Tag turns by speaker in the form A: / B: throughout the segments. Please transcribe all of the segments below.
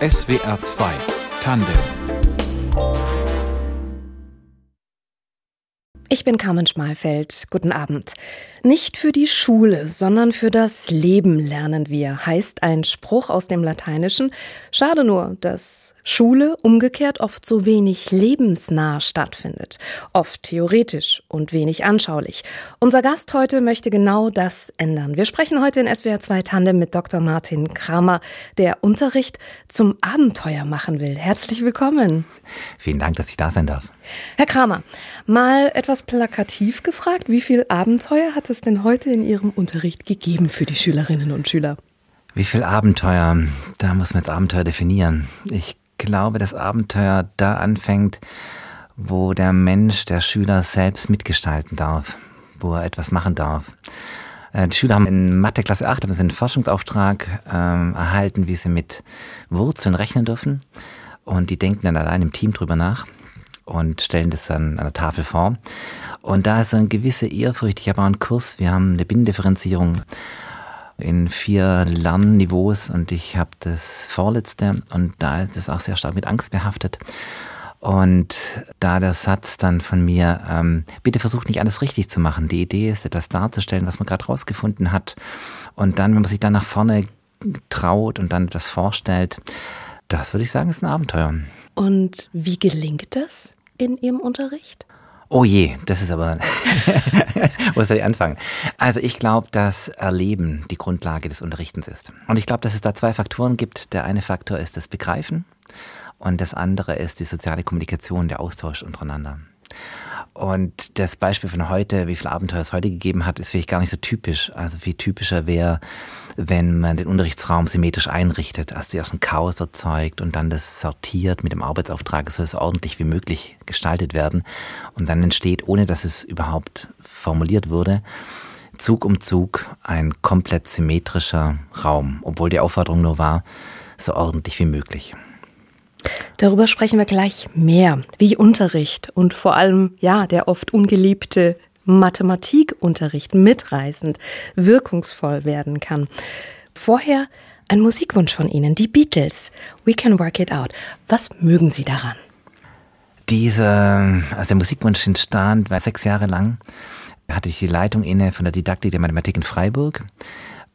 A: SWR 2 Tandem
B: Ich bin Carmen Schmalfeld. Guten Abend. Nicht für die Schule, sondern für das Leben lernen wir, heißt ein Spruch aus dem Lateinischen. Schade nur, dass Schule umgekehrt oft so wenig lebensnah stattfindet, oft theoretisch und wenig anschaulich. Unser Gast heute möchte genau das ändern. Wir sprechen heute in SWR 2 Tandem mit Dr. Martin Kramer, der Unterricht zum Abenteuer machen will. Herzlich willkommen.
C: Vielen Dank, dass ich da sein darf.
B: Herr Kramer, mal etwas plakativ gefragt, wie viel Abenteuer hat es denn heute in Ihrem Unterricht gegeben für die Schülerinnen und Schüler?
C: Wie viel Abenteuer? Da muss man jetzt Abenteuer definieren. Ich glaube, das Abenteuer da anfängt, wo der Mensch, der Schüler selbst mitgestalten darf, wo er etwas machen darf. Äh, die Schüler haben in Mathe Klasse 8 haben sie einen Forschungsauftrag ähm, erhalten, wie sie mit Wurzeln rechnen dürfen. Und die denken dann allein im Team drüber nach und stellen das dann an der Tafel vor. Und da ist so eine gewisse Ehrfurcht. Ich habe auch einen Kurs, wir haben eine Binnendifferenzierung in vier Lernniveaus und ich habe das vorletzte und da ist es auch sehr stark mit Angst behaftet. Und da der Satz dann von mir, ähm, bitte versucht nicht alles richtig zu machen. Die Idee ist, etwas darzustellen, was man gerade rausgefunden hat. Und dann, wenn man sich dann nach vorne traut und dann etwas vorstellt, das würde ich sagen, ist ein Abenteuer.
B: Und wie gelingt das in Ihrem Unterricht?
C: Oh je, das ist aber, wo soll ich anfangen? Also ich glaube, dass Erleben die Grundlage des Unterrichtens ist. Und ich glaube, dass es da zwei Faktoren gibt. Der eine Faktor ist das Begreifen und das andere ist die soziale Kommunikation, der Austausch untereinander. Und das Beispiel von heute, wie viel Abenteuer es heute gegeben hat, ist vielleicht gar nicht so typisch. Also viel typischer wäre, wenn man den Unterrichtsraum symmetrisch einrichtet, also zuerst ein Chaos erzeugt und dann das sortiert mit dem Arbeitsauftrag, es soll so ordentlich wie möglich gestaltet werden. Und dann entsteht, ohne dass es überhaupt formuliert wurde, Zug um Zug ein komplett symmetrischer Raum, obwohl die Aufforderung nur war, so ordentlich wie möglich.
B: Darüber sprechen wir gleich mehr, wie Unterricht und vor allem, ja, der oft ungeliebte Mathematikunterricht mitreißend, wirkungsvoll werden kann. Vorher ein Musikwunsch von Ihnen, die Beatles. We can work it out. Was mögen Sie daran?
C: Diese, also der Musikwunsch entstand, war sechs Jahre lang, hatte ich die Leitung inne von der Didaktik der Mathematik in Freiburg.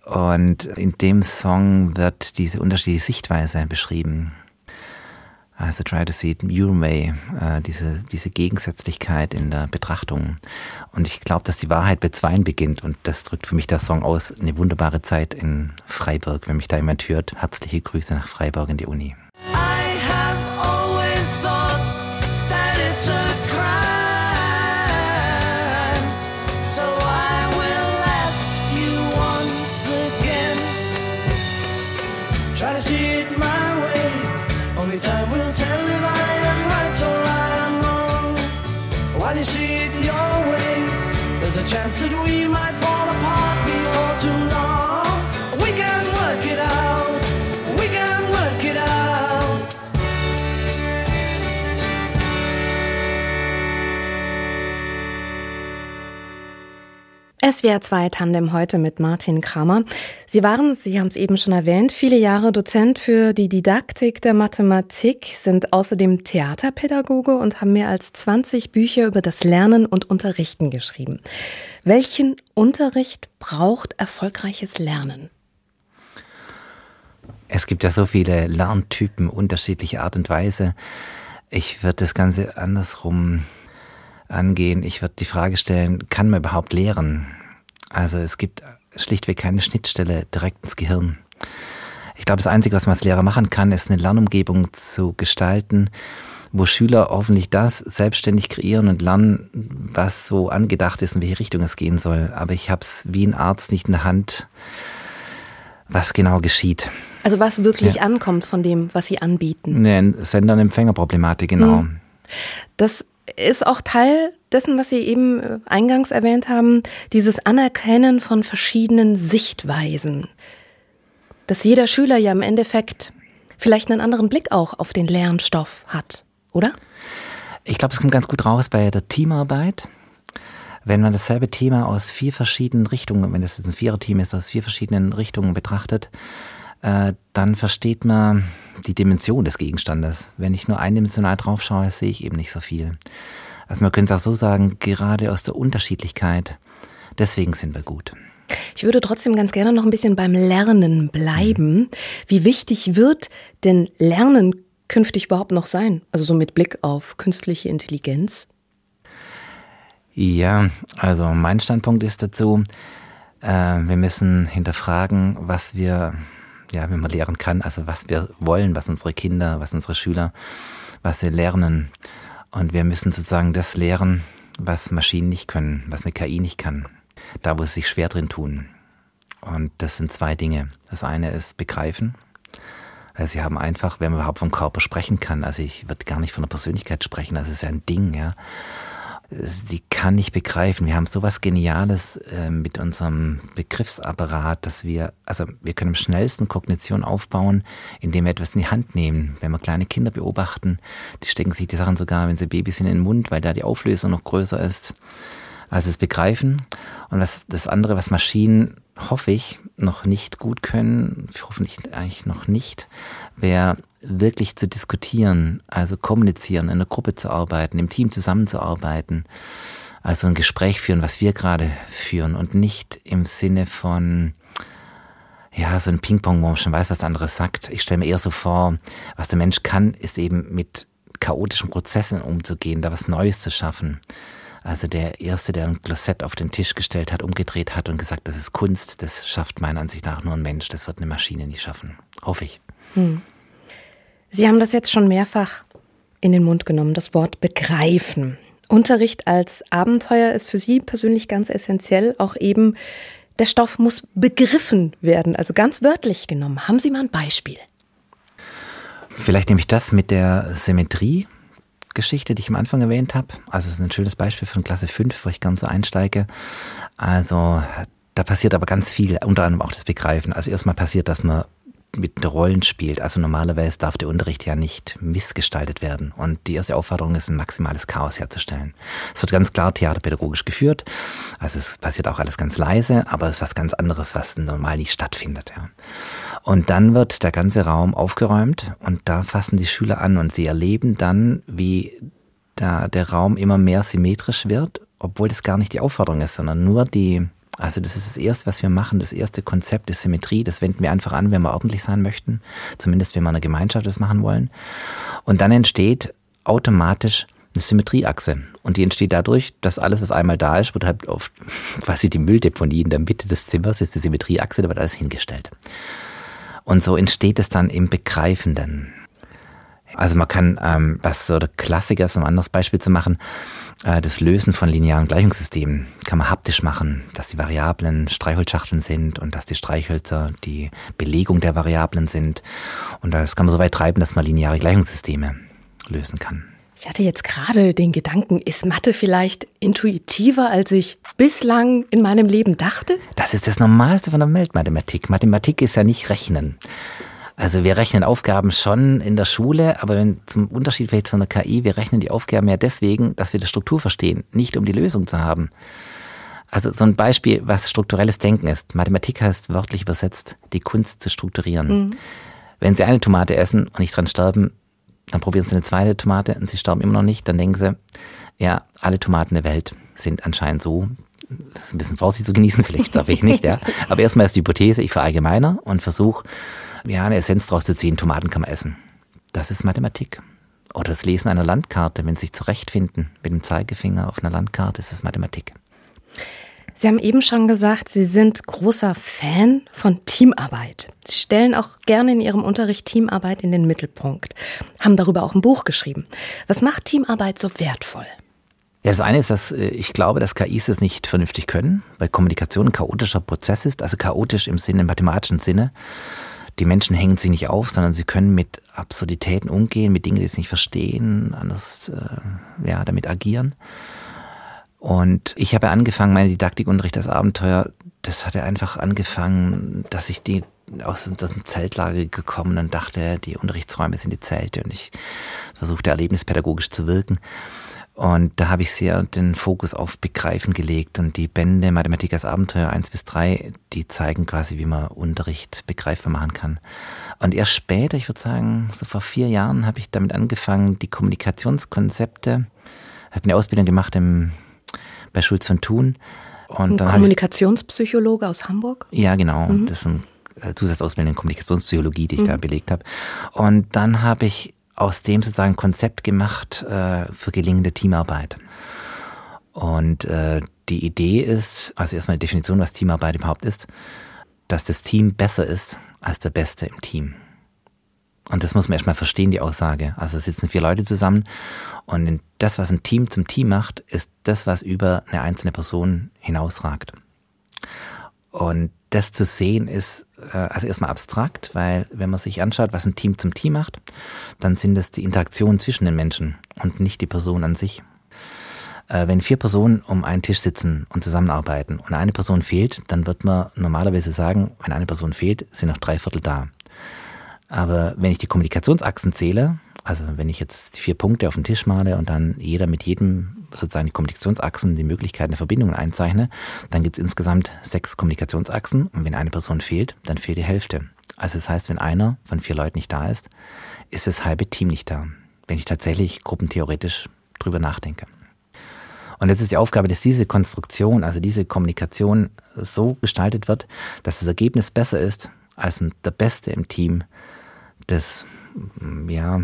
C: Und in dem Song wird diese unterschiedliche Sichtweise beschrieben. Also try to see it your way, äh, diese, diese Gegensätzlichkeit in der Betrachtung. Und ich glaube, dass die Wahrheit bei Zweien beginnt und das drückt für mich der Song aus. Eine wunderbare Zeit in Freiburg. Wenn mich da jemand hört, herzliche Grüße nach Freiburg in die Uni.
D: Only time will tell if I am right or I am wrong. While you see it your way, there's a chance that we might fall apart before too
B: SWR 2 Tandem heute mit Martin Kramer. Sie waren, Sie haben es eben schon erwähnt, viele Jahre Dozent für die Didaktik der Mathematik, sind außerdem Theaterpädagoge und haben mehr als 20 Bücher über das Lernen und Unterrichten geschrieben. Welchen Unterricht braucht erfolgreiches Lernen?
C: Es gibt ja so viele Lerntypen, unterschiedliche Art und Weise. Ich würde das Ganze andersrum angehen. Ich würde die Frage stellen, kann man überhaupt lehren? Also es gibt schlichtweg keine Schnittstelle direkt ins Gehirn. Ich glaube, das Einzige, was man als Lehrer machen kann, ist eine Lernumgebung zu gestalten, wo Schüler hoffentlich das selbstständig kreieren und lernen, was so angedacht ist, in welche Richtung es gehen soll. Aber ich habe es wie ein Arzt nicht in der Hand, was genau geschieht.
B: Also was wirklich ja. ankommt von dem, was Sie anbieten.
C: Ne, Sender- und Empfängerproblematik, genau. Hm.
B: Das ist auch Teil dessen, was Sie eben äh, eingangs erwähnt haben, dieses Anerkennen von verschiedenen Sichtweisen. Dass jeder Schüler ja im Endeffekt vielleicht einen anderen Blick auch auf den Lernstoff hat, oder?
C: Ich glaube, es kommt ganz gut raus bei der Teamarbeit. Wenn man dasselbe Thema aus vier verschiedenen Richtungen, wenn es ein Viererteam ist, aus vier verschiedenen Richtungen betrachtet, äh, dann versteht man die Dimension des Gegenstandes. Wenn ich nur eindimensional drauf schaue, sehe ich eben nicht so viel. Also man könnte es auch so sagen, gerade aus der Unterschiedlichkeit, deswegen sind wir gut.
B: Ich würde trotzdem ganz gerne noch ein bisschen beim Lernen bleiben. Wie wichtig wird denn Lernen künftig überhaupt noch sein? Also so mit Blick auf künstliche Intelligenz?
C: Ja, also mein Standpunkt ist dazu, äh, wir müssen hinterfragen, was wir, ja, wenn man lehren kann, also was wir wollen, was unsere Kinder, was unsere Schüler, was sie lernen. Und wir müssen sozusagen das lehren, was Maschinen nicht können, was eine KI nicht kann. Da, wo sie sich schwer drin tun. Und das sind zwei Dinge. Das eine ist begreifen. Also sie haben einfach, wenn man überhaupt vom Körper sprechen kann, also ich würde gar nicht von der Persönlichkeit sprechen, das ist ja ein Ding, ja. Die kann nicht begreifen. Wir haben sowas Geniales äh, mit unserem Begriffsapparat, dass wir, also wir können am schnellsten Kognition aufbauen, indem wir etwas in die Hand nehmen. Wenn wir kleine Kinder beobachten, die stecken sich die Sachen sogar, wenn sie Babys sind, in den Mund, weil da die Auflösung noch größer ist. Also das Begreifen. Und was, das andere, was Maschinen, hoffe ich, noch nicht gut können, hoffentlich eigentlich noch nicht, wäre wirklich zu diskutieren, also kommunizieren, in der Gruppe zu arbeiten, im Team zusammenzuarbeiten. Also ein Gespräch führen, was wir gerade führen und nicht im Sinne von, ja, so ein Ping-Pong, wo man schon weiß, was der andere sagt. Ich stelle mir eher so vor, was der Mensch kann, ist eben mit chaotischen Prozessen umzugehen, da was Neues zu schaffen. Also der Erste, der ein Klosett auf den Tisch gestellt hat, umgedreht hat und gesagt, das ist Kunst, das schafft meiner Ansicht nach nur ein Mensch, das wird eine Maschine nicht schaffen. Hoffe ich.
B: Hm. Sie haben das jetzt schon mehrfach in den Mund genommen, das Wort begreifen. Unterricht als Abenteuer ist für Sie persönlich ganz essentiell, auch eben der Stoff muss begriffen werden, also ganz wörtlich genommen. Haben Sie mal ein Beispiel?
C: Vielleicht nehme ich das mit der Symmetrie. Geschichte, die ich am Anfang erwähnt habe. Also es ist ein schönes Beispiel von Klasse 5, wo ich ganz so einsteige. Also da passiert aber ganz viel, unter anderem auch das Begreifen. Also erstmal passiert, dass man mit Rollen spielt. Also normalerweise darf der Unterricht ja nicht missgestaltet werden. Und die erste Aufforderung ist, ein maximales Chaos herzustellen. Es wird ganz klar theaterpädagogisch geführt. Also es passiert auch alles ganz leise, aber es ist was ganz anderes, was normal nicht stattfindet. Ja. Und dann wird der ganze Raum aufgeräumt und da fassen die Schüler an und sie erleben dann, wie da der Raum immer mehr symmetrisch wird, obwohl das gar nicht die Aufforderung ist, sondern nur die also das ist das Erste, was wir machen. Das erste Konzept ist Symmetrie. Das wenden wir einfach an, wenn wir ordentlich sein möchten. Zumindest, wenn wir eine Gemeinschaft das machen wollen. Und dann entsteht automatisch eine Symmetrieachse. Und die entsteht dadurch, dass alles, was einmal da ist, wird halt auf quasi die Mülldeponie in der Mitte des Zimmers, ist die Symmetrieachse, da wird alles hingestellt. Und so entsteht es dann im Begreifenden. Also man kann, ähm, was so der Klassiker um ein anderes Beispiel zu machen, das Lösen von linearen Gleichungssystemen kann man haptisch machen, dass die Variablen Streichholzschachteln sind und dass die Streichhölzer die Belegung der Variablen sind. Und das kann man so weit treiben, dass man lineare Gleichungssysteme lösen kann.
B: Ich hatte jetzt gerade den Gedanken, ist Mathe vielleicht intuitiver, als ich bislang in meinem Leben dachte?
C: Das ist das Normalste von der Weltmathematik. Mathematik ist ja nicht Rechnen. Also wir rechnen Aufgaben schon in der Schule, aber wenn zum Unterschied vielleicht zu einer KI, wir rechnen die Aufgaben ja deswegen, dass wir die Struktur verstehen, nicht um die Lösung zu haben. Also so ein Beispiel, was strukturelles Denken ist. Mathematik heißt wörtlich übersetzt, die Kunst zu strukturieren. Mhm. Wenn Sie eine Tomate essen und nicht dran sterben, dann probieren Sie eine zweite Tomate und Sie sterben immer noch nicht, dann denken Sie, ja, alle Tomaten der Welt sind anscheinend so. Das ist ein bisschen Vorsicht zu genießen, vielleicht sage ich nicht, ja. Aber erstmal ist die Hypothese, ich verallgemeiner und versuche ja, eine Essenz draus zu ziehen, Tomaten kann man essen. Das ist Mathematik. Oder das Lesen einer Landkarte, wenn Sie sich zurechtfinden mit dem Zeigefinger auf einer Landkarte, ist es Mathematik.
B: Sie haben eben schon gesagt, Sie sind großer Fan von Teamarbeit. Sie stellen auch gerne in Ihrem Unterricht Teamarbeit in den Mittelpunkt, haben darüber auch ein Buch geschrieben. Was macht Teamarbeit so wertvoll?
C: Ja, das eine ist, dass äh, ich glaube, dass KIs es nicht vernünftig können, weil Kommunikation ein chaotischer Prozess ist, also chaotisch im Sinne, im mathematischen Sinne die Menschen hängen sich nicht auf, sondern sie können mit Absurditäten umgehen, mit Dingen, die sie nicht verstehen, anders äh, ja, damit agieren. Und ich habe angefangen, meine Didaktikunterricht als Abenteuer, das hat ja einfach angefangen, dass ich die aus unserem Zeltlager gekommen und dachte, die Unterrichtsräume sind die Zelte und ich versuchte erlebnispädagogisch zu wirken. Und da habe ich sehr den Fokus auf Begreifen gelegt und die Bände Mathematik als Abenteuer 1 bis 3, die zeigen quasi, wie man Unterricht begreifbar machen kann. Und erst später, ich würde sagen, so vor vier Jahren habe ich damit angefangen, die Kommunikationskonzepte, habe eine Ausbildung gemacht im, bei Schulz von Thun. Und
B: Ein
C: habe ich,
B: Kommunikationspsychologe aus Hamburg?
C: ja, genau. Das ist eine äh, Zusatzausbildung in Kommunikationspsychologie, die ich da belegt habe. Und dann habe ich aus dem sozusagen ein Konzept gemacht äh, für gelingende Teamarbeit. Und äh, die Idee ist, also erstmal eine Definition, was Teamarbeit überhaupt ist, dass das Team besser ist als der Beste im Team. Und das muss man erstmal verstehen, die Aussage. Also es sitzen vier Leute zusammen und das, was ein Team zum Team macht, ist das, was über eine einzelne Person hinausragt. Und das zu sehen ist äh, also erstmal abstrakt, weil wenn man sich anschaut, was ein Team zum Team macht, dann sind es die Interaktionen zwischen den Menschen und nicht die Person an sich. Äh, wenn vier Personen um einen Tisch sitzen und zusammenarbeiten und eine Person fehlt, dann wird man normalerweise sagen, wenn eine Person fehlt, sind noch drei Viertel da. Aber wenn ich die Kommunikationsachsen zähle, also wenn ich jetzt die vier Punkte auf den Tisch male und dann jeder mit jedem sozusagen die Kommunikationsachsen, die Möglichkeiten der Verbindungen einzeichne, dann gibt es insgesamt sechs Kommunikationsachsen und wenn eine Person fehlt, dann fehlt die Hälfte. Also das heißt, wenn einer von vier Leuten nicht da ist, ist das halbe Team nicht da. Wenn ich tatsächlich gruppentheoretisch drüber nachdenke. Und jetzt ist die Aufgabe, dass diese Konstruktion, also diese Kommunikation so gestaltet wird, dass das Ergebnis besser ist als der Beste im Team das ja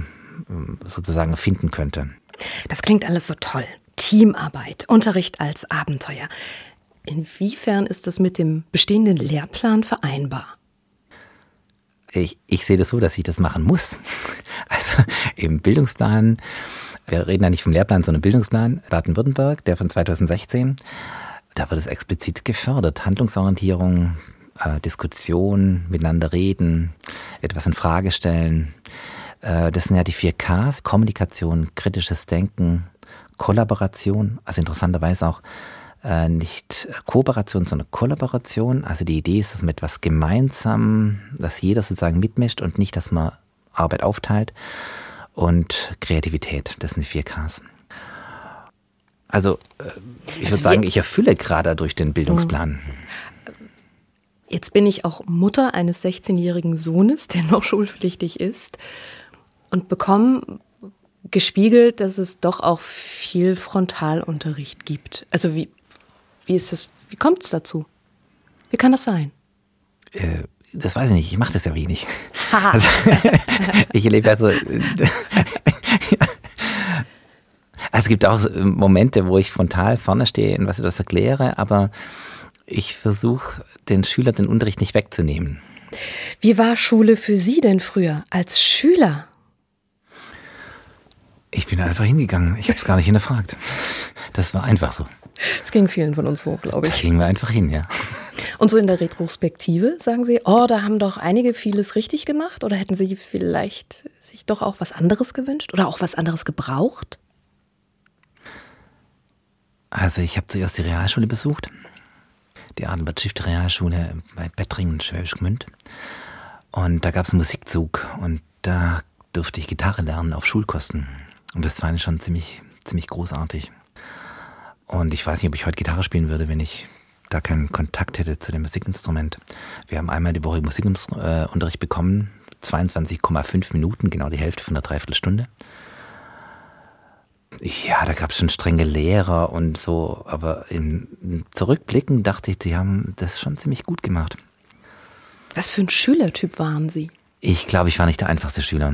C: sozusagen finden könnte.
B: Das klingt alles so toll. Teamarbeit, Unterricht als Abenteuer. Inwiefern ist das mit dem bestehenden Lehrplan vereinbar?
C: Ich, ich sehe das so, dass ich das machen muss. Also im Bildungsplan, wir reden ja nicht vom Lehrplan, sondern Bildungsplan Baden-Württemberg, der von 2016, da wird es explizit gefördert. Handlungsorientierung, äh, Diskussion, miteinander reden, etwas in Frage stellen. Äh, das sind ja die vier Ks, Kommunikation, kritisches Denken, Kollaboration, also interessanterweise auch äh, nicht Kooperation, sondern Kollaboration. Also die Idee ist, dass man etwas gemeinsam, dass jeder sozusagen mitmischt und nicht, dass man Arbeit aufteilt. Und Kreativität, das sind die vier Ks. Also äh, ich
B: Also
C: würde sagen,
B: wir-
C: ich erfülle gerade durch den Bildungsplan.
B: Jetzt bin ich auch Mutter eines 16-jährigen Sohnes, der noch schulpflichtig ist, und bekomme gespiegelt, dass es doch auch viel Frontalunterricht gibt. Also wie, wie ist das, wie kommt es dazu? Wie kann das sein?
C: Äh, das weiß ich nicht, ich mache das ja wenig. Also, ich erlebe ja so. Also es gibt auch Momente, wo ich frontal vorne stehe und was ich das erkläre, aber ich versuche den Schülern den Unterricht nicht wegzunehmen.
B: Wie war Schule für Sie denn früher als Schüler?
C: Ich bin einfach hingegangen. Ich habe es gar nicht hinterfragt. Das war einfach so.
B: Es ging vielen von uns so, glaube
C: Da
B: ich.
C: gingen wir einfach hin, ja.
B: Und so in der Retrospektive sagen Sie, oh, da haben doch einige vieles richtig gemacht oder hätten Sie vielleicht sich doch auch was anderes gewünscht oder auch was anderes gebraucht?
C: Also ich habe zuerst die Realschule besucht, die Adelbert Schiff Realschule bei Bettringen und Schwäbisch Gmünd. Und da gab es einen Musikzug und da durfte ich Gitarre lernen auf Schulkosten. Und das fand ich schon ziemlich, ziemlich großartig. Und ich weiß nicht, ob ich heute Gitarre spielen würde, wenn ich da keinen Kontakt hätte zu dem Musikinstrument. Wir haben einmal die Woche Musikunterricht bekommen, 22,5 Minuten, genau die Hälfte von der Dreiviertelstunde. Ja, da gab es schon strenge Lehrer und so, aber im Zurückblicken dachte ich, die haben das schon ziemlich gut gemacht.
B: Was für ein Schülertyp waren Sie?
C: Ich glaube, ich war nicht der einfachste Schüler.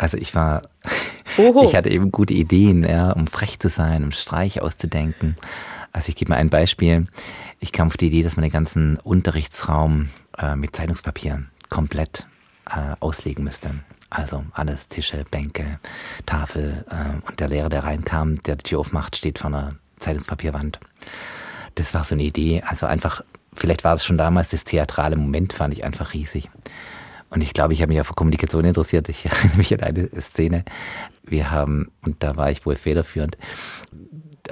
C: Also ich war,
B: Oho.
C: ich hatte eben gute Ideen, ja, um frech zu sein, um Streiche auszudenken. Also ich gebe mal ein Beispiel. Ich kam auf die Idee, dass man den ganzen Unterrichtsraum äh, mit Zeitungspapier komplett äh, auslegen müsste. Also alles, Tische, Bänke, Tafel. Äh, und der Lehrer, der reinkam, der die Tür aufmacht, steht vor einer Zeitungspapierwand. Das war so eine Idee. Also einfach, vielleicht war das schon damals das theatrale Moment, fand ich einfach riesig. Und ich glaube, ich habe mich auch für Kommunikation interessiert. Ich erinnere mich an eine Szene. Wir haben, und da war ich wohl federführend,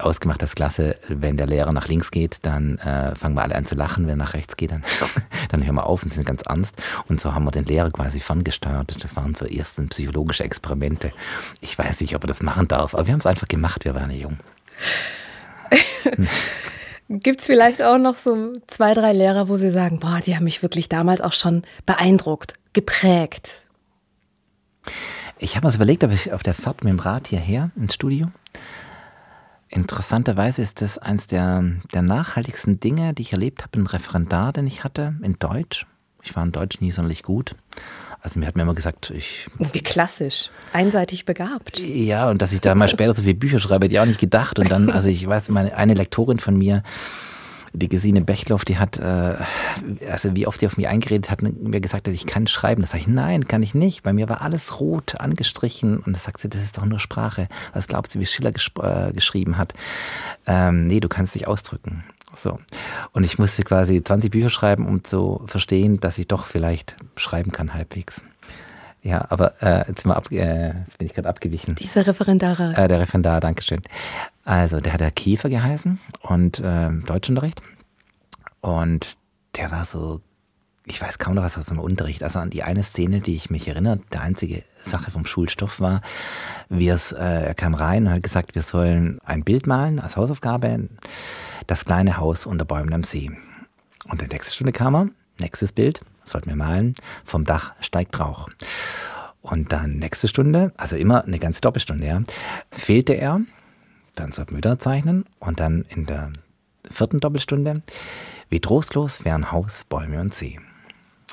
C: ausgemacht als Klasse, wenn der Lehrer nach links geht, dann äh, fangen wir alle an zu lachen. Wenn er nach rechts geht, dann, dann hören wir auf und sind ganz ernst. Und so haben wir den Lehrer quasi ferngesteuert. Das waren so ersten psychologische Experimente. Ich weiß nicht, ob er das machen darf, aber wir haben es einfach gemacht. Wir waren ja jung.
B: Gibt es vielleicht auch noch so zwei, drei Lehrer, wo Sie sagen, boah, die haben mich wirklich damals auch schon beeindruckt, geprägt?
C: Ich habe mir das überlegt, ob ich auf der Fahrt mit dem Rad hierher ins Studio. Interessanterweise ist das eins der, der nachhaltigsten Dinge, die ich erlebt habe, ein Referendar, den ich hatte in Deutsch. Ich war in Deutsch nie sonderlich gut. Also mir hat mir immer gesagt, ich
B: Oh, wie klassisch. Einseitig begabt.
C: Ja, und dass ich da mal später so viele Bücher schreibe, hätte ich auch nicht gedacht. Und dann, also ich weiß, meine eine Lektorin von mir, die Gesine Bechtloff, die hat, äh, also wie oft die auf mich eingeredet hat, und mir gesagt hat, ich kann schreiben. Da sage ich, nein, kann ich nicht. Bei mir war alles rot angestrichen. Und da sagt sie, das ist doch nur Sprache. Was glaubst du, wie Schiller gesp äh, geschrieben hat? Ähm, nee, du kannst dich ausdrücken. So. Und ich musste quasi 20 Bücher schreiben, um zu verstehen, dass ich doch vielleicht schreiben kann halbwegs. Ja, aber äh, jetzt, ab, äh, jetzt bin ich gerade abgewichen.
B: Diese Referendare.
C: Äh, der Referendar, Dankeschön. Also, der hat der Kiefer geheißen und äh, Deutschunterricht. Und der war so, ich weiß kaum noch was aus dem Unterricht. Also an die eine Szene, die ich mich erinnere, der einzige Sache vom Schulstoff war, wir es, äh, er kam rein und hat gesagt, wir sollen ein Bild malen als Hausaufgabe, das kleine Haus unter Bäumen am See. Und in der nächsten Stunde kam er, nächstes Bild, sollten wir malen, vom Dach steigt Rauch. Und dann nächste Stunde, also immer eine ganze Doppelstunde, ja, fehlte er, dann sollten wir wieder zeichnen und dann in der vierten Doppelstunde, wie trostlos wären Haus, Bäume und See.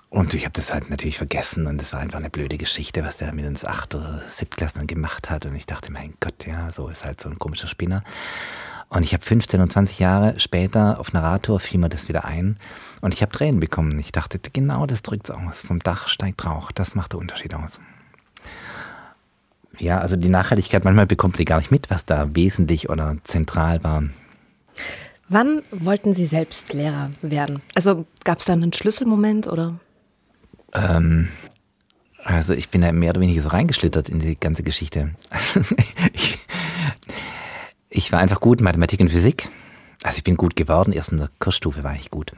C: Und ich habe das halt natürlich vergessen und das war einfach eine blöde Geschichte, was der mit uns Acht- oder Siebtklässlern gemacht hat. Und ich dachte, mein Gott, ja, so ist halt so ein komischer Spinner. Und ich habe 15 und 20 Jahre später auf einer Radtour fiel mir das wieder ein und ich habe Tränen bekommen. Ich dachte, genau das drückt es aus. Vom Dach steigt Rauch. Das macht den Unterschied aus. Ja, also die Nachhaltigkeit, manchmal bekommt ihr gar nicht mit, was da wesentlich oder zentral war.
B: Wann wollten Sie selbst Lehrer werden? Also gab es da einen Schlüsselmoment oder?
C: Ähm, also ich bin da mehr oder weniger so reingeschlittert in die ganze Geschichte. ich, ich war einfach gut in Mathematik und Physik. Also ich bin gut geworden, erst in der Kursstufe war ich gut.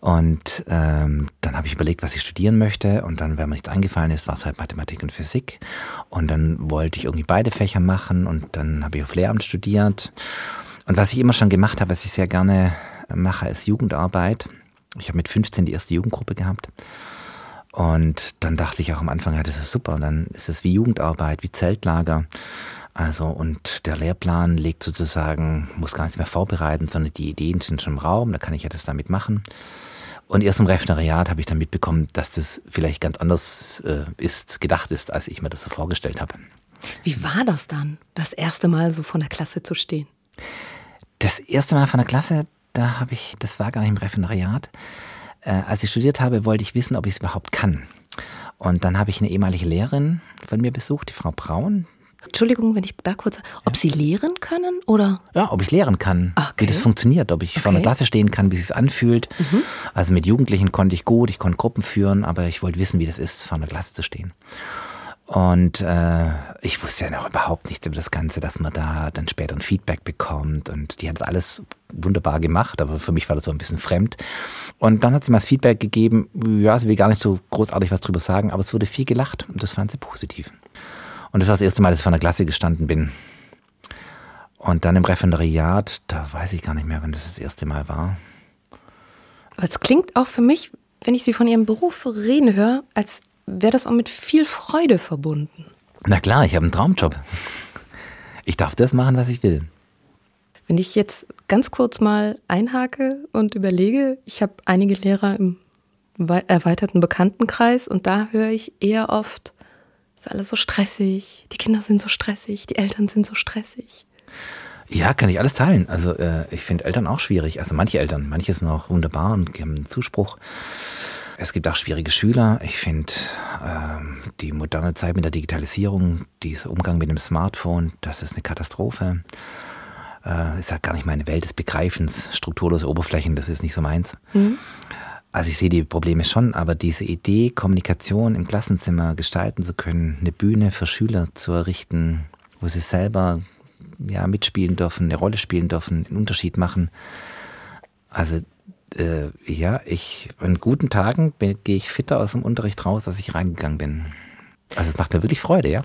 C: Und ähm, dann habe ich überlegt, was ich studieren möchte. Und dann, wenn mir nichts eingefallen ist, war es halt Mathematik und Physik. Und dann wollte ich irgendwie beide Fächer machen. Und dann habe ich auf Lehramt studiert. Und was ich immer schon gemacht habe, was ich sehr gerne mache, ist Jugendarbeit. Ich habe mit 15 die erste Jugendgruppe gehabt. Und dann dachte ich auch am Anfang, ja, das ist super. Und dann ist es wie Jugendarbeit, wie Zeltlager. Also, und der Lehrplan legt sozusagen, muss gar nichts mehr vorbereiten, sondern die Ideen sind schon im Raum, da kann ich ja das damit machen. Und erst im Referendariat habe ich dann mitbekommen, dass das vielleicht ganz anders äh, ist, gedacht ist, als ich mir das so vorgestellt habe.
B: Wie war das dann, das erste Mal so vor der Klasse zu stehen?
C: Das erste Mal von der Klasse, da habe ich, das war gar nicht im Referendariat. Äh, als ich studiert habe, wollte ich wissen, ob ich es überhaupt kann. Und dann habe ich eine ehemalige Lehrerin von mir besucht, die Frau Braun.
B: Entschuldigung, wenn ich da kurz, ob Sie lehren können oder?
C: Ja, ob ich lehren kann,
B: Okay.
C: wie das funktioniert, ob ich vor einer
B: Okay.
C: Klasse stehen kann, wie es sich anfühlt. Also mit Jugendlichen konnte ich gut, ich konnte Gruppen führen, aber ich wollte wissen, wie das ist, vor einer Klasse zu stehen. Und äh, ich wusste ja noch überhaupt nichts über das Ganze, dass man da dann später ein Feedback bekommt. Und die hat das alles wunderbar gemacht, aber für mich war das so ein bisschen fremd. Und dann hat sie mal das Feedback gegeben, ja, sie will gar nicht so großartig was drüber sagen, aber es wurde viel gelacht und das fand sie positiv. Und das war das erste Mal, dass ich vor einer Klasse gestanden bin. Und dann im Referendariat, da weiß ich gar nicht mehr, wann das das erste Mal war.
B: Aber es klingt auch für mich, wenn ich Sie von Ihrem Beruf reden höre, als wäre das auch mit viel Freude verbunden.
C: Na klar, ich habe einen Traumjob. Ich darf das machen, was ich will.
B: Wenn ich jetzt ganz kurz mal einhake und überlege, ich habe einige Lehrer im wei- erweiterten Bekanntenkreis und da höre ich eher oft, ist alles so stressig, die Kinder sind so stressig, die Eltern sind so stressig.
C: Ja, kann ich alles teilen. Also äh, ich finde Eltern auch schwierig. Also manche Eltern, manche sind auch wunderbar und haben einen Zuspruch. Es gibt auch schwierige Schüler. Ich finde ähm, die moderne Zeit mit der Digitalisierung, dieser Umgang mit dem Smartphone, das ist eine Katastrophe. Äh, ist ja gar nicht meine Welt des Begreifens. Strukturlose Oberflächen, das ist nicht so meins. Also ich sehe die Probleme schon, aber diese Idee, Kommunikation im Klassenzimmer gestalten zu können, eine Bühne für Schüler zu errichten, wo sie selber ja, mitspielen dürfen, eine Rolle spielen dürfen, einen Unterschied machen. Also äh, ja, ich an guten Tagen gehe ich fitter aus dem Unterricht raus, als ich reingegangen bin. Also es macht mir wirklich Freude, ja.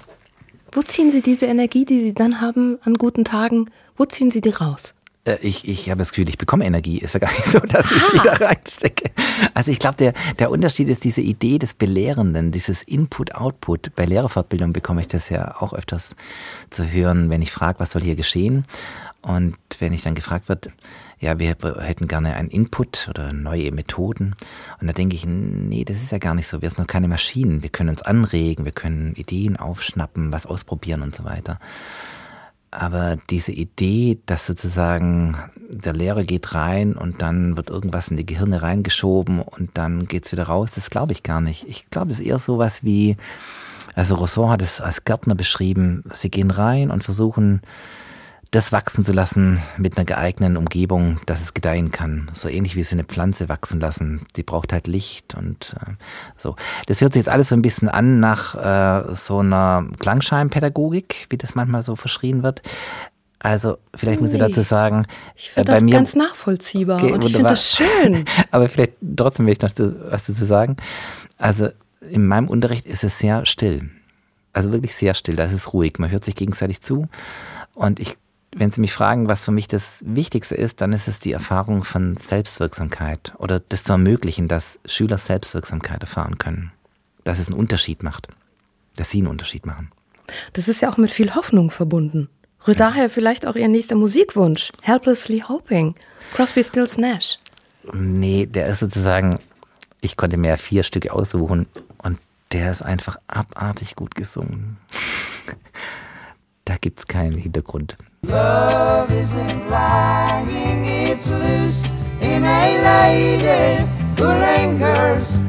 B: Wo ziehen Sie diese Energie, die Sie dann haben an guten Tagen, wo ziehen Sie die raus?
C: Äh, Ich, ich habe das Gefühl, ich bekomme Energie. Ist ja gar nicht so, dass ich die da reinstecke. Also ich glaube, der, der Unterschied ist diese Idee des Belehrenden, dieses Input-Output. Bei Lehrerfortbildung bekomme ich das ja auch öfters zu hören, wenn ich frage, was soll hier geschehen? Und wenn ich dann gefragt wird, ja, wir hätten gerne einen Input oder neue Methoden. Und da denke ich, nee, das ist ja gar nicht so. Wir sind noch keine Maschinen. Wir können uns anregen, wir können Ideen aufschnappen, was ausprobieren und so weiter. Aber diese Idee, dass sozusagen der Lehrer geht rein und dann wird irgendwas in die Gehirne reingeschoben und dann geht's wieder raus, das glaube ich gar nicht. Ich glaube, das ist eher sowas wie, also Rousseau hat es als Gärtner beschrieben, sie gehen rein und versuchen, das wachsen zu lassen mit einer geeigneten Umgebung, dass es gedeihen kann. So ähnlich wie sie eine Pflanze wachsen lassen. Die braucht halt Licht und äh, so. Das hört sich jetzt alles so ein bisschen an nach äh, so einer Klangscheinpädagogik, wie das manchmal so verschrien wird. Also vielleicht muss ich
B: Nee.
C: dazu sagen,
B: Ich finde
C: äh, bei
B: das
C: mir
B: ganz nachvollziehbar
C: Okay,
B: und ich finde das schön.
C: aber vielleicht trotzdem will ich noch zu- was dazu sagen. Also in meinem Unterricht ist es sehr still. Also wirklich sehr still, da ist es ruhig. Man hört sich gegenseitig zu. Und ich, wenn Sie mich fragen, was für mich das Wichtigste ist, dann ist es die Erfahrung von Selbstwirksamkeit oder das zu ermöglichen, dass Schüler Selbstwirksamkeit erfahren können. Dass es einen Unterschied macht. Dass sie einen Unterschied machen.
B: Das ist ja auch mit viel Hoffnung verbunden. Rührt daher vielleicht auch Ihr nächster Musikwunsch. Helplessly Hoping. Crosby, Stills, Nash.
C: Nee, der ist sozusagen, ich konnte mir ja vier Stücke aussuchen und der ist einfach abartig gut gesungen. da gibt's keinen Hintergrund.
D: Love isn't lying, it's loose in a lady who lingers,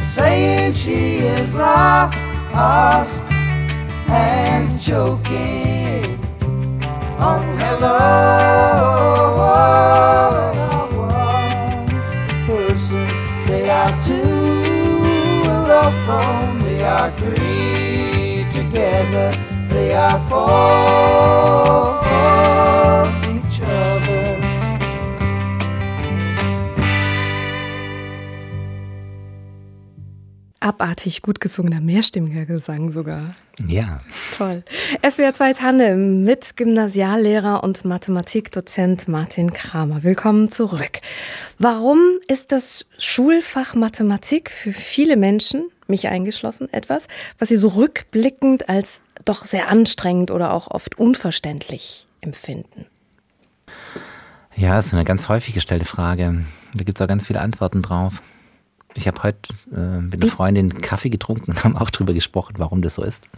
D: saying she is lost and choking on hello. One person, they are two alone, they are three together, I fall.
B: Abartig gut gesungener, mehrstimmiger Gesang sogar.
C: Ja,
B: Toll. SWR 2 Tandem mit Gymnasiallehrer und Mathematikdozent Martin Kramer. Willkommen zurück. Warum ist das Schulfach Mathematik für viele Menschen, mich eingeschlossen, etwas, was sie so rückblickend als doch sehr anstrengend oder auch oft unverständlich empfinden?
C: ja, ist eine ganz häufig gestellte Frage. Da gibt's auch ganz viele Antworten drauf. Ich habe heute äh, mit einer Freundin Kaffee getrunken und haben auch drüber gesprochen, warum das so ist.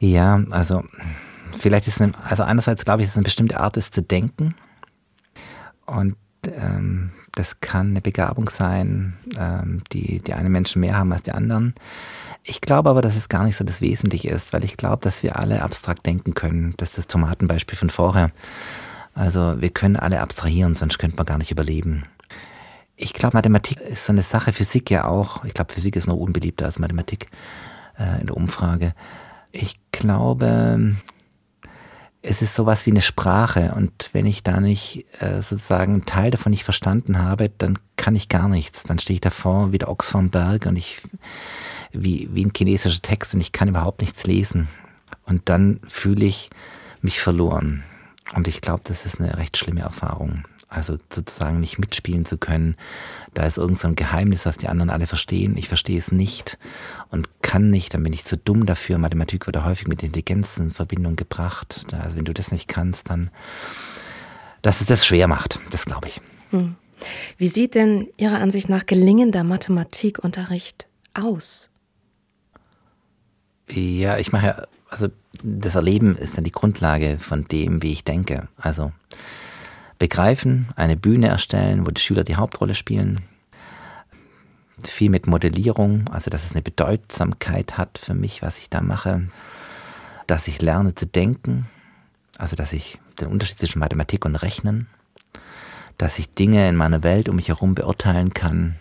C: Ja, also vielleicht ist eine, also einerseits glaube ich, es eine bestimmte Art ist zu denken und ähm, das kann eine Begabung sein, ähm, die die einen Menschen mehr haben als die anderen. Ich glaube aber, dass es gar nicht so das Wesentliche ist, weil ich glaube, dass wir alle abstrakt denken können. Das ist das Tomatenbeispiel von vorher. Also wir können alle abstrahieren, sonst könnte man gar nicht überleben. Ich glaube, Mathematik ist so eine Sache, Physik ja auch. Ich glaube, Physik ist noch unbeliebter als Mathematik äh, in der Umfrage. Ich glaube, es ist sowas wie eine Sprache und wenn ich da nicht äh, sozusagen einen Teil davon nicht verstanden habe, dann kann ich gar nichts. Dann stehe ich davor wie der Ochs vorm Berg und ich wie, wie ein chinesischer Text und ich kann überhaupt nichts lesen. Und dann fühle ich mich verloren. Und ich glaube, das ist eine recht schlimme Erfahrung. Also sozusagen nicht mitspielen zu können. Da ist irgend so ein Geheimnis, was die anderen alle verstehen. Ich verstehe es nicht und kann nicht. Dann bin ich zu dumm dafür. Mathematik wird ja häufig mit Intelligenz in Verbindung gebracht. Also wenn du das nicht kannst, dann, dass es das schwer macht. Das glaube ich.
B: Wie sieht denn Ihrer Ansicht nach gelingender Mathematikunterricht aus?
C: Ja, ich mache ja, also das Erleben ist dann die Grundlage von dem, wie ich denke. Also begreifen, eine Bühne erstellen, wo die Schüler die Hauptrolle spielen. Viel mit Modellierung, also dass es eine Bedeutsamkeit hat für mich, was ich da mache. Dass ich lerne zu denken, also dass ich den Unterschied zwischen Mathematik und Rechnen, dass ich Dinge in meiner Welt um mich herum beurteilen kann,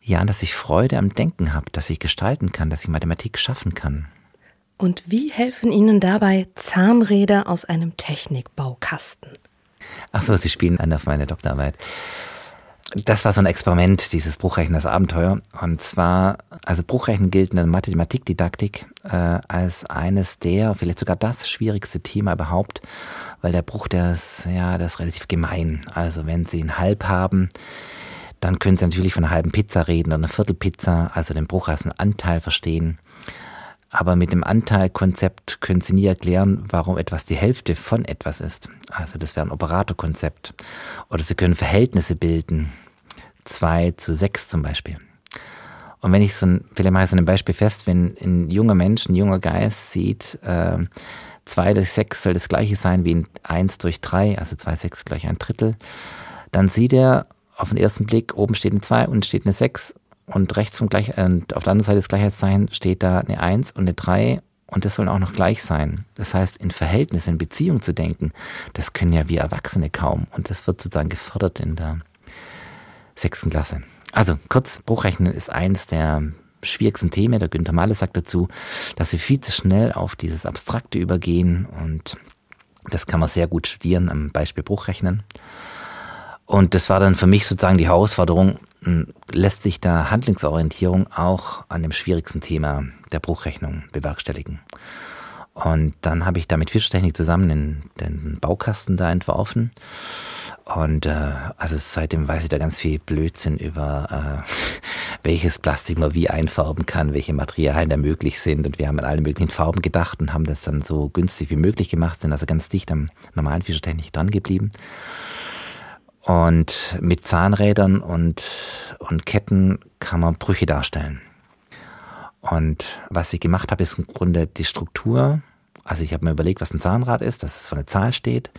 C: ja, dass ich Freude am Denken habe, dass ich gestalten kann, dass ich Mathematik schaffen kann.
B: Und wie helfen Ihnen dabei Zahnräder aus einem Technikbaukasten?
C: Ach so, Sie spielen an auf meine Doktorarbeit. Das war so ein Experiment, dieses Bruchrechnen, das Abenteuer. Und zwar, also Bruchrechnen gilt in der Mathematikdidaktik äh, als eines der, vielleicht sogar das schwierigste Thema überhaupt, weil der Bruch, der ist, ja, das ist relativ gemein. Also wenn Sie ein Halb haben, dann können Sie natürlich von einer halben Pizza reden oder einer Viertelpizza, also den Bruch als einen Anteil verstehen. Aber mit dem Anteilkonzept können Sie nie erklären, warum etwas die Hälfte von etwas ist. Also das wäre ein Operatorkonzept. Oder Sie können Verhältnisse bilden. zwei zu sechs zum Beispiel. Und wenn ich so ein, vielleicht mache ich so ein Beispiel fest, wenn ein junger Mensch, ein junger Geist sieht, äh, 2 durch 6 soll das gleiche sein wie ein 1 durch 3, also 2 6 gleich ein Drittel, dann sieht er auf den ersten Blick, oben steht eine 2 und steht eine 6 und rechts vom Gleich, äh, auf der anderen Seite des Gleichheitszeichen steht da eine 1 und eine 3 und das sollen auch noch gleich sein. Das heißt, in Verhältnis, in Beziehung zu denken, das können ja wir Erwachsene kaum und das wird sozusagen gefördert in der sechsten Klasse. Also kurz, Bruchrechnen ist eins der schwierigsten Themen. Der Günther Malle sagt dazu, dass wir viel zu schnell auf dieses Abstrakte übergehen und das kann man sehr gut studieren am Beispiel Bruchrechnen. Und das war dann für mich sozusagen die Herausforderung, hm, lässt sich da Handlungsorientierung auch an dem schwierigsten Thema der Bruchrechnung bewerkstelligen. Und dann habe ich da mit Fischtechnik zusammen den, den Baukasten da entworfen. Und äh, also seitdem weiß ich da ganz viel Blödsinn über, äh, welches Plastik man wie einfärben kann, welche Materialien da möglich sind. Und wir haben an alle möglichen Farben gedacht und haben das dann so günstig wie möglich gemacht, sind also ganz dicht am normalen Fischertechnik dran geblieben. Und mit Zahnrädern und, und Ketten kann man Brüche darstellen. Und was ich gemacht habe, ist im Grunde die Struktur. Also ich habe mir überlegt, was ein Zahnrad ist, dass es für eine Zahl steht,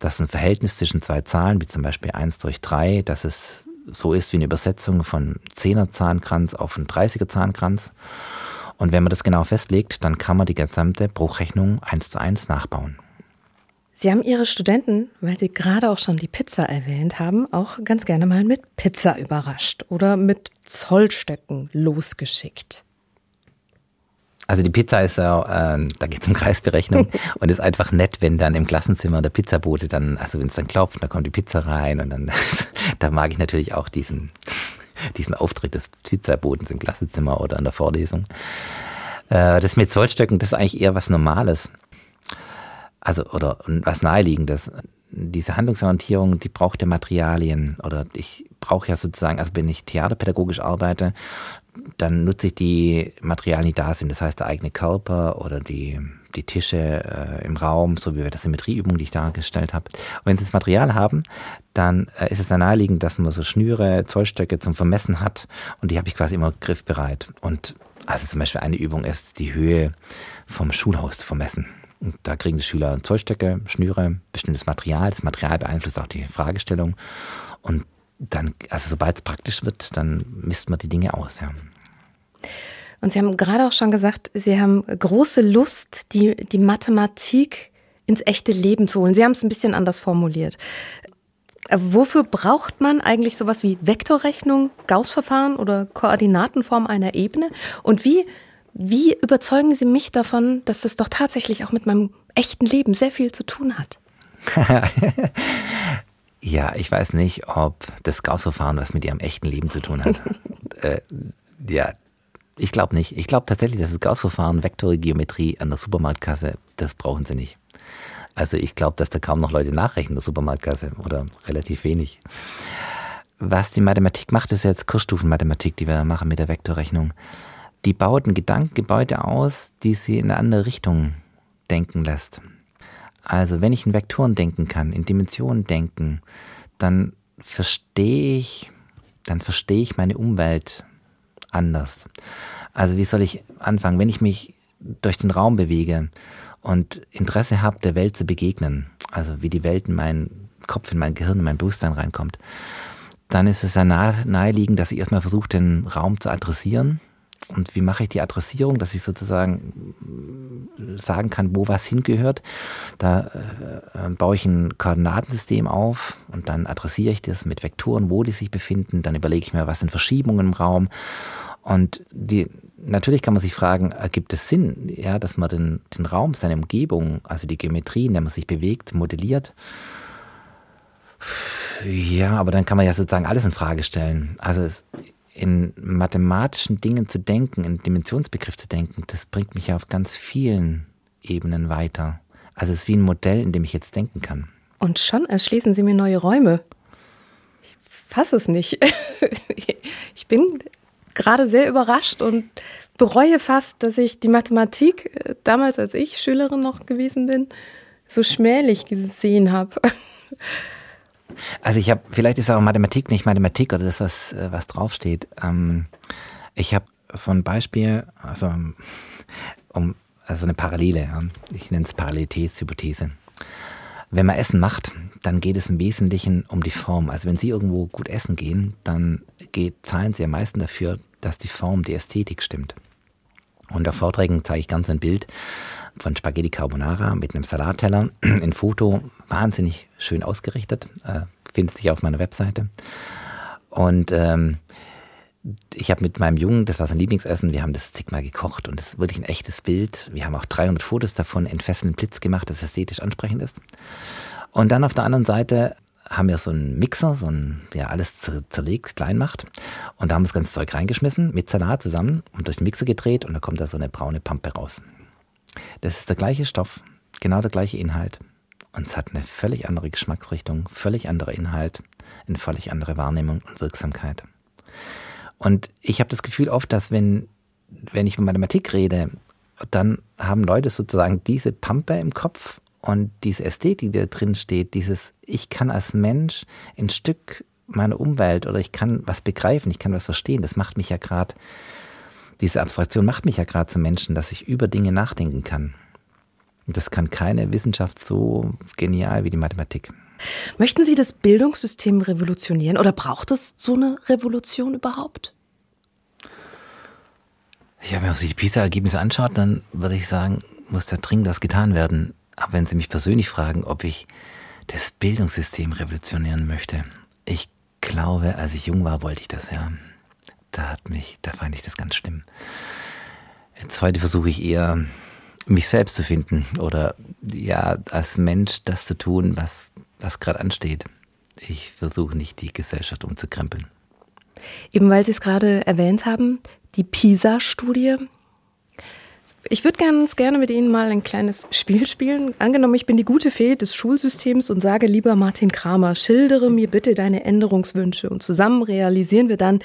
C: dass ein Verhältnis zwischen zwei Zahlen, wie zum Beispiel 1 durch 3, dass es so ist wie eine Übersetzung von 10er Zahnkranz auf einen 30er Zahnkranz. Und wenn man das genau festlegt, dann kann man die gesamte Bruchrechnung eins zu eins nachbauen.
B: Sie haben Ihre Studenten, weil Sie gerade auch schon die Pizza erwähnt haben, auch ganz gerne mal mit Pizza überrascht oder mit Zollstöcken losgeschickt.
C: Also die Pizza ist ja, äh, da geht es um Kreisberechnung und ist einfach nett, wenn dann im Klassenzimmer der Pizzabote dann, also wenn es dann klopft, dann kommt die Pizza rein und dann, da mag ich natürlich auch diesen, diesen Auftritt des Pizzabotens im Klassenzimmer oder in der Vorlesung. Äh, das mit Zollstöcken, das ist eigentlich eher was Normales. Also, oder was Naheliegendes. Diese Handlungsorientierung, die braucht ja Materialien. Oder ich brauche ja sozusagen, also wenn ich theaterpädagogisch arbeite, dann nutze ich die Materialien, die da sind. Das heißt, der eigene Körper oder die, die Tische äh, im Raum, so wie bei der Symmetrieübung, die ich dargestellt habe. Und wenn Sie das Material haben, dann äh, ist es ja naheliegend, dass man so Schnüre, Zollstöcke zum Vermessen hat. Und die habe ich quasi immer griffbereit. Und also zum Beispiel eine Übung ist, die Höhe vom Schulhaus zu vermessen. Und da kriegen die Schüler Zollstöcke, Schnüre, bestimmtes Material. Das Material beeinflusst auch die Fragestellung. Und dann, also sobald es praktisch wird, dann misst man die Dinge aus, ja.
B: Und Sie haben gerade auch schon gesagt, Sie haben große Lust, die, die Mathematik ins echte Leben zu holen. Sie haben es ein bisschen anders formuliert. Wofür braucht man eigentlich sowas wie Vektorrechnung, Gauss-Verfahren oder Koordinatenform einer Ebene? Und wie, wie überzeugen Sie mich davon, dass das doch tatsächlich auch mit meinem echten Leben sehr viel zu tun hat?
C: Ja, ich weiß nicht, ob das Gauss-Verfahren was mit ihrem echten Leben zu tun hat. äh, ja, ich glaube nicht. Ich glaube tatsächlich, dass das Gauss-Verfahren, Vektore, Geometrie an der Supermarktkasse, das brauchen sie nicht. Also ich glaube, dass da kaum noch Leute nachrechnen in der Supermarktkasse oder relativ wenig. Was die Mathematik macht, ist jetzt Kursstufenmathematik, die wir machen mit der Vektorrechnung. Die baut ein Gedankengebäude aus, die sie in eine andere Richtung denken lässt. Also wenn ich in Vektoren denken kann, in Dimensionen denken, dann verstehe ich, dann verstehe ich meine Umwelt anders. Also wie soll ich anfangen, wenn ich mich durch den Raum bewege und Interesse habe, der Welt zu begegnen, also wie die Welt in meinen Kopf, in mein Gehirn, in mein Bewusstsein reinkommt, dann ist es ja naheliegend, dass ich erstmal versuche, den Raum zu adressieren und wie mache ich die Adressierung, dass ich sozusagen sagen kann, wo was hingehört? Da äh, baue ich ein Koordinatensystem auf und dann adressiere ich das mit Vektoren, wo die sich befinden. Dann überlege ich mir, was sind Verschiebungen im Raum. Und die, natürlich kann man sich fragen, ergibt es Sinn, ja, dass man den, den Raum, seine Umgebung, also die Geometrie, in der man sich bewegt, modelliert? Ja, aber dann kann man ja sozusagen alles in Frage stellen. Also es, in mathematischen Dingen zu denken, in Dimensionsbegriff zu denken, das bringt mich ja auf ganz vielen Ebenen weiter. Also es ist wie ein Modell, in dem ich jetzt denken kann.
B: Und schon erschließen Sie mir neue Räume. Ich fasse es nicht. Ich bin gerade sehr überrascht und bereue fast, dass ich die Mathematik äh, damals, als ich Schülerin noch gewesen bin, so schmählich gesehen habe.
C: Also ich habe, vielleicht ist auch Mathematik nicht Mathematik oder das, was, äh, was draufsteht. Ähm, ich habe so ein Beispiel, also um also eine Parallele, ja. ich nenne es Parallelitätshypothese. Wenn man Essen macht, dann geht es im Wesentlichen um die Form. Also wenn Sie irgendwo gut essen gehen, dann geht, zahlen Sie am meisten dafür, dass die Form, die Ästhetik stimmt. Auf Vorträgen zeige ich ganz ein Bild von Spaghetti Carbonara mit einem Salatteller in Foto, wahnsinnig schön ausgerichtet, äh, findet sich auf meiner Webseite. Und ähm, ich habe mit meinem Jungen, das war sein Lieblingsessen, wir haben das zigmal gekocht und es ist wirklich ein echtes Bild. Wir haben auch 300 Fotos davon in fesselnden Blitz gemacht, das ästhetisch ansprechend ist. Und dann auf der anderen Seite haben wir so einen Mixer, so ein, ja, alles zerlegt, klein macht. Und da haben wir das ganze Zeug reingeschmissen, mit Salat zusammen und durch den Mixer gedreht und da kommt da so eine braune Pampe raus. Das ist der gleiche Stoff, genau der gleiche Inhalt. Und es hat eine völlig andere Geschmacksrichtung, völlig anderer Inhalt, eine völlig andere Wahrnehmung und Wirksamkeit. Und ich habe das Gefühl oft, dass wenn, wenn ich über Mathematik rede, dann haben Leute sozusagen diese Pampe im Kopf und diese Ästhetik, die da drin steht, dieses, ich kann als Mensch ein Stück meiner Umwelt oder ich kann was begreifen, ich kann was verstehen, das macht mich ja gerade, diese Abstraktion macht mich ja gerade zum Menschen, dass ich über Dinge nachdenken kann. Und das kann keine Wissenschaft so genial wie die Mathematik.
B: Möchten Sie das Bildungssystem revolutionieren oder braucht es so eine Revolution überhaupt?
C: Ja, wenn man sich die PISA-Ergebnisse anschaut, dann würde ich sagen, muss da dringend was getan werden. Aber wenn Sie mich persönlich fragen, ob ich das Bildungssystem revolutionieren möchte, ich glaube, als ich jung war, wollte ich das ja. Da hat mich, da fand ich das ganz schlimm. Jetzt heute versuche ich eher, mich selbst zu finden oder ja, als Mensch das zu tun, was, was gerade ansteht. Ich versuche nicht, die Gesellschaft umzukrempeln.
B: Eben weil Sie es gerade erwähnt haben, die PISA-Studie. Ich würde ganz gerne mit Ihnen mal ein kleines Spiel spielen. Angenommen, ich bin die gute Fee des Schulsystems und sage, lieber Martin Kramer, schildere mir bitte deine Änderungswünsche und zusammen realisieren wir dann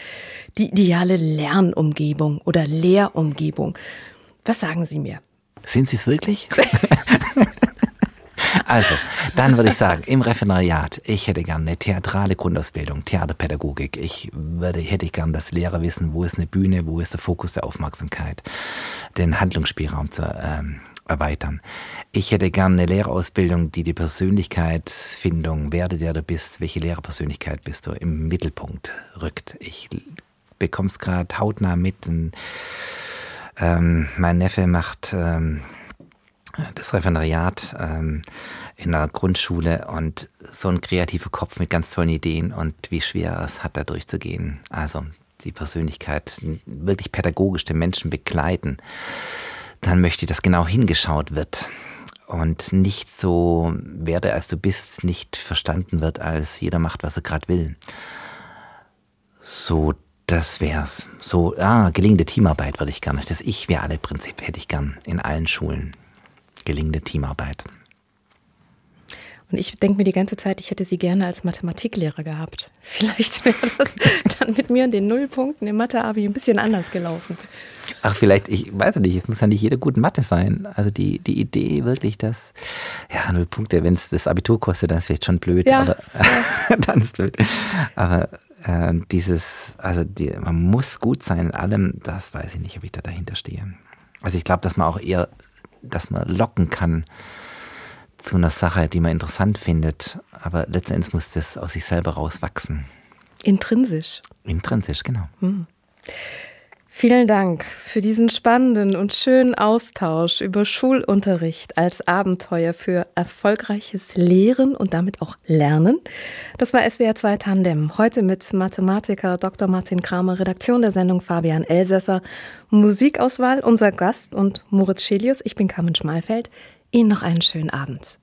B: die ideale Lernumgebung oder Lehrumgebung. Was sagen Sie mir?
C: Sind Sie es wirklich? Also, dann würde ich sagen, im Referendariat, ich hätte gern eine theatrale Grundausbildung, Theaterpädagogik. Ich würde, hätte ich gern das Lehrer wissen, wo ist eine Bühne, wo ist der Fokus der Aufmerksamkeit, den Handlungsspielraum zu ähm, erweitern. Ich hätte gern eine Lehrerausbildung, die die Persönlichkeitsfindung, werde der du bist, welche Lehrerpersönlichkeit bist du, im Mittelpunkt rückt. Ich bekomme es gerade hautnah mit. Ähm, mein Neffe macht ähm, das Referendariat ähm, in der Grundschule und so ein kreativer Kopf mit ganz tollen Ideen und wie schwer es hat, da durchzugehen. Also die Persönlichkeit wirklich pädagogisch den Menschen begleiten. Dann möchte ich, dass genau hingeschaut wird und nicht so werde, als du bist, nicht verstanden wird, als jeder macht, was er gerade will. So, das wär's. So, ah, gelingende Teamarbeit würde ich gerne. Das Ich-Wir-Alle-Prinzip hätte ich gern in allen Schulen gelingende Teamarbeit.
B: Und ich denke mir die ganze Zeit, ich hätte sie gerne als Mathematiklehrer gehabt. Vielleicht wäre das dann mit mir und den Nullpunkten im Mathe-Abi ein bisschen anders gelaufen.
C: Ach, vielleicht, ich weiß nicht, es muss ja nicht jeder gut Mathe sein. Also die, die Idee wirklich, dass, ja, null Punkte, wenn es das Abitur kostet, dann ist vielleicht schon blöd,
B: Ja,
C: aber dann ist blöd. Aber äh, dieses, also die, man muss gut sein in allem, das weiß ich nicht, ob ich da dahinter stehe. Also ich glaube, dass man auch eher, dass man locken kann zu einer Sache, die man interessant findet, aber letztendlich muss das aus sich selber rauswachsen.
B: Intrinsisch.
C: Intrinsisch, genau.
B: Vielen Dank für diesen spannenden und schönen Austausch über Schulunterricht als Abenteuer für erfolgreiches Lehren und damit auch Lernen. Das war SWR 2 Tandem. Heute mit Mathematiker Dr. Martin Kramer, Redaktion der Sendung Fabian Elsässer, Musikauswahl unser Gast und Moritz Schelius. Ich bin Carmen Schmalfeld. Ihnen noch einen schönen Abend.